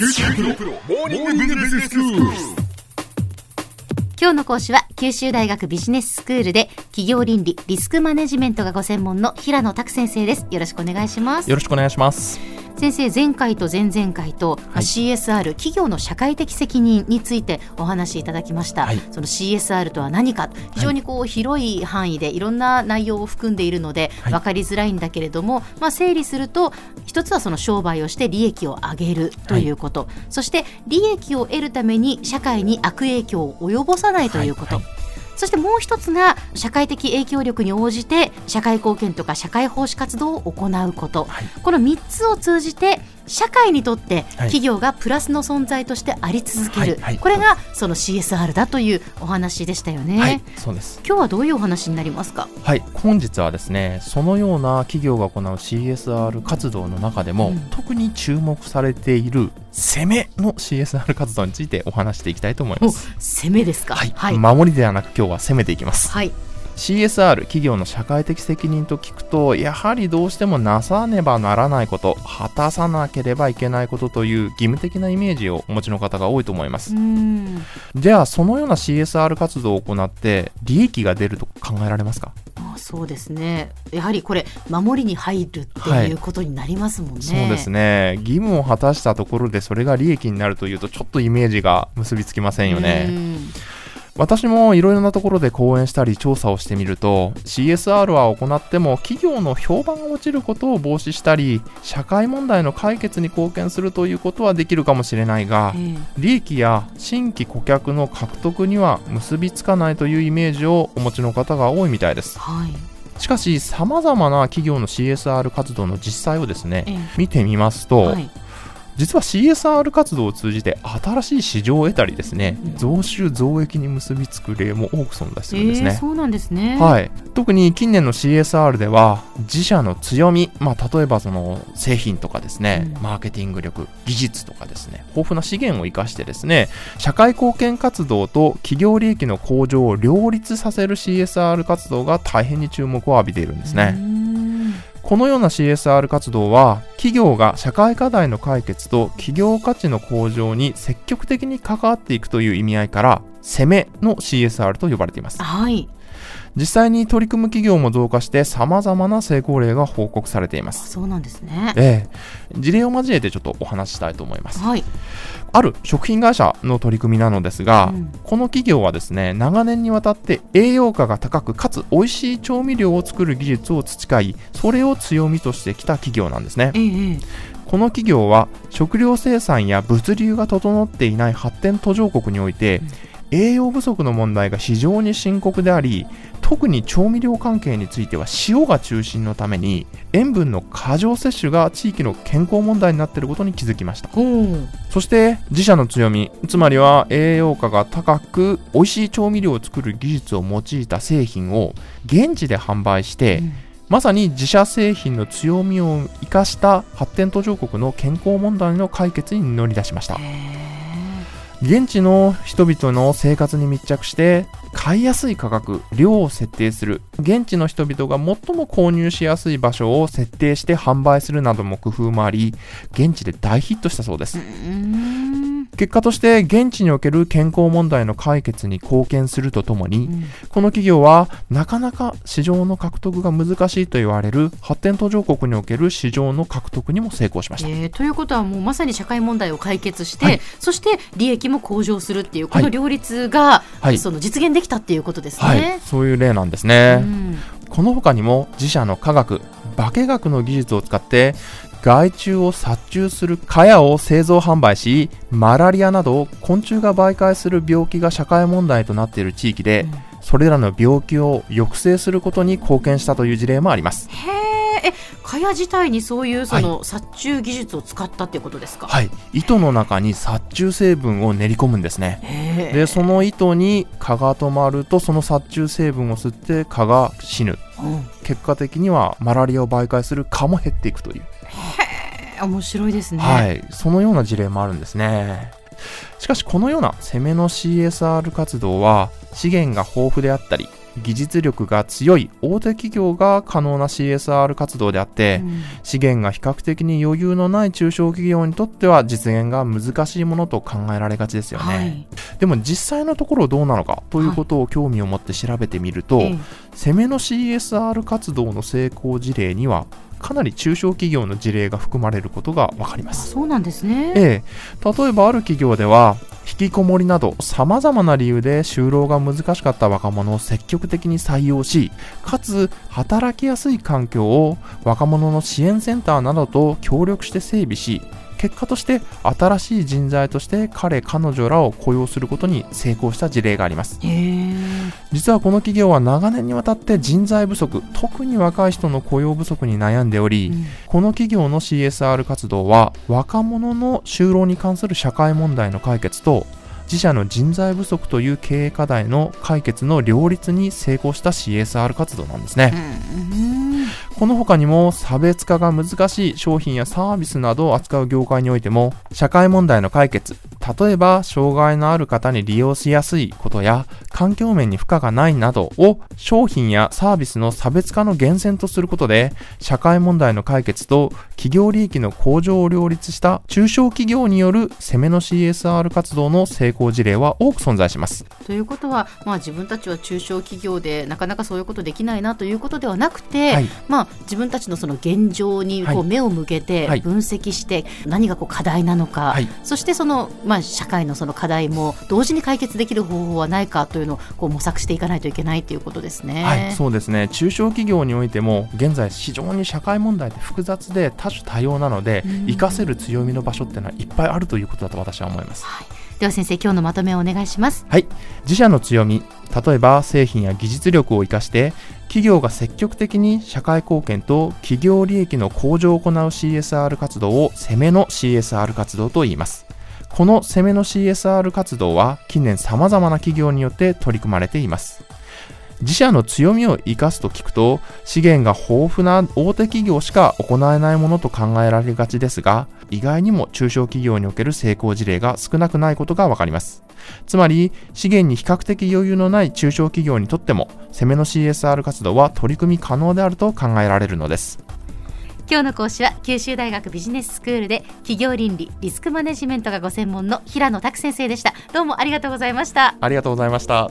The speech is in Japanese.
九州大学モーニングビジネススクール。今日の講師は九州大学ビジネススクールで企業倫理リスクマネジメントがご専門の平野拓先生ですよろしくお願いしますよろしくお願いします。先生前回と前々回と、CSR 企業の社会的責任についてお話しいただきました、はい。その CSR とは何か。非常にこう広い範囲でい。ろんな内容を含んでいるので、はい。分かりづらいんだけれども、まあ、整理すると一つはその商売をして利益を上げるということ、そして利益を得るために社会に悪影響を及ぼさないということ、そしてもう一つが社会的影響力に応じて社会貢献とか社会奉仕活動を行うこと、はい。この3つを通じて社会にとってはい。企業がプラスの存在としてあり続ける、はいはい。これがその CSR だというお話でしたよね、はい、そうです。今日はどういうお話になりますか？はい、本日はですね、そのような企業が行う CSR 活動の中でも、うん。特に注目されている攻めの CSR 活動についてお話していきたいと思いおます。攻めですか？はい、はい、守りではなく今日は攻めていきます。はい CSR 企業の社会的責任と聞くとやはりどうしてもなさねばならないこと果たさなければいけないことという義務的なイメージをお持ちの方が多いと思います。じゃあそのような CSR 活動を行って利益が出ると考えられますか？あそうですね。やはりこれ守りに入るっていうことになりますもんね、そうですね。義務を果たしたところでそれが利益になるというとちょっとイメージが結びつきませんよね。うん私もいろいろなところで講演したり調査をしてみると CSR は行っても企業の評判が落ちることを防止したり社会問題の解決に貢献するということはできるかもしれないがええ。利益や新規顧客の獲得には結びつかないというイメージをお持ちの方が多いみたいです。はい。しかし様々な企業の CSR 活動の実際をですねええ。見てみますと、はい実は CSR 活動を通じて新しい市場を得たりですね、うん。増収増益に結びつく例も多く存在するんですね。ええそうなんですね。はい、特に近年の CSR では自社の強み、まあ、例えばその製品とかですね、うん。マーケティング力技術とかですね豊富な資源を生かしてですね社会貢献活動と企業利益の向上を両立させる CSR 活動が大変に注目を浴びているんですね。うーんこのような CSR 活動は企業が社会課題の解決と企業価値の向上に積極的に関わっていくという意味合いから攻めの CSR と呼ばれています。はい。実際に取り組む企業も増加して様々な成功例が報告されていまあすそうなんですね。ええ。事例を交えてちょっとお話ししたいと思います。はいある食品会社の取り組みなのですが、うん。この企業はですね長年にわたって栄養価が高くかつ美味しい調味料を作る技術を培いそれを強みとしてきた企業なんですね。ええええ。この企業は食料生産や物流が整っていない発展途上国において、栄養不足の問題が非常に深刻であり特に調味料関係については塩が中心のために塩分の過剰摂取が地域の健康問題になっていることに気づきました。ほうそして自社の強みつまりは栄養価が高く美味しい調味料を作る技術を用いた製品を現地で販売して、うん。まさに自社製品の強みを生かした発展途上国の健康問題の解決に乗り出しました。へ現地の人々の生活に密着して買いやすい価格量を設定する。現地の人々が最も購入しやすい場所を設定して販売するなども工夫もあり現地で大ヒットしたそうです。結果として現地における健康問題の解決に貢献するとともに、うんこの企業はなかなか市場の獲得が難しいと言われる発展途上国における市場の獲得にも成功しました。えーということはもうまさに社会問題を解決して、はいそして利益も向上するっていうこはいの両立が、はいその実現できたっていうことですはいね。、そういう例なんですうね。んこの他にも自社の科学、化学の技術を使って害虫を殺虫する蚊帳を製造販売し、マラリアなど昆虫が媒介する病気が社会問題となっている地域で、それらの病気を抑制することに貢献したという事例もあります。へえ、え、蚊帳自体にそういうその殺虫技術を使ったっていうことですか？はい、糸の中に殺虫成分を練り込むんですね。でその糸に蚊が止まるとその殺虫成分を吸って蚊が死ぬ。うん。結果的にはマラリアを媒介する蚊も減っていくという、え面白いですね。はい、そのような事例もあるんですね。しかしこのような攻めの CSR 活動は資源が豊富であったり技術力が強い大手企業が可能な CSR 活動であって、うん。資源が比較的に余裕のない中小企業にとっては実現が難しいものと考えられがちですよね、はい。でも実際のところどうなのかということを興味を持って調べてみると、ええ。攻めの CSR 活動の成功事例にはかなり中小企業の事例が含まれることが分かりますそうなんですね。ええ、例えばある企業では引きこもりなどさまざまな理由で就労が難しかった若者を積極的に採用しかつ働きやすい環境を若者の支援センターなどと協力して整備し結果として新しい人材として彼彼女らを雇用することに成功した事例があります。実はこの企業は長年にわたって人材不足特に若い人の雇用不足に悩んでおり、うんこの企業の CSR 活動は若者の就労に関する社会問題の解決と自社の人材不足という経営課題の解決の両立に成功した CSR 活動なんですね。うんこの他にも差別化が難しい商品やサービスなどを扱う業界においても社会問題の解決例えば障害のある方に利用しやすいことや環境面に負荷がないなどを商品やサービスの差別化の源泉とすることで社会問題の解決と企業利益の向上を両立した中小企業による攻めの CSR 活動の成功事例は多く存在します。ということは、まあ、自分たちは中小企業でなかなかそういうことできないなということではなくて、はい。まあ、自分たちのその現状にこはいう目を向けてはい。分析して何がこう課題なのか、はい。そしてその、まあ、社会のその課題も同時に解決できる方法はないかというのをこう模索していかないといけないということですね。はい、そうですね。中小企業においても現在非常に社会問題って複雑で多種多様なのでうん。活かせる強みの場所っていうのはいっぱいあるということだと私は思います。はい。では先生今日のまとめをお願いします。はい。自社の強み例えば製品や技術力を生かして企業が積極的に社会貢献と企業利益の向上を行う CSR 活動を攻めの CSR 活動と言いますこの攻めの CSR 活動は近年様々な企業によって取り組まれています。自社の強みを生かすと聞くと資源が豊富な大手企業しか行えないものと考えられがちですが意外にも中小企業における成功事例が少なくないことがわかります。つまり資源に比較的余裕のない中小企業にとっても攻めの CSR 活動は取り組み可能であると考えられるのです。今日の講師は九州大学ビジネススクールで企業倫理リスクマネジメントがご専門の平野拓先生でした。どうもありがとうございました。ありがとうございました。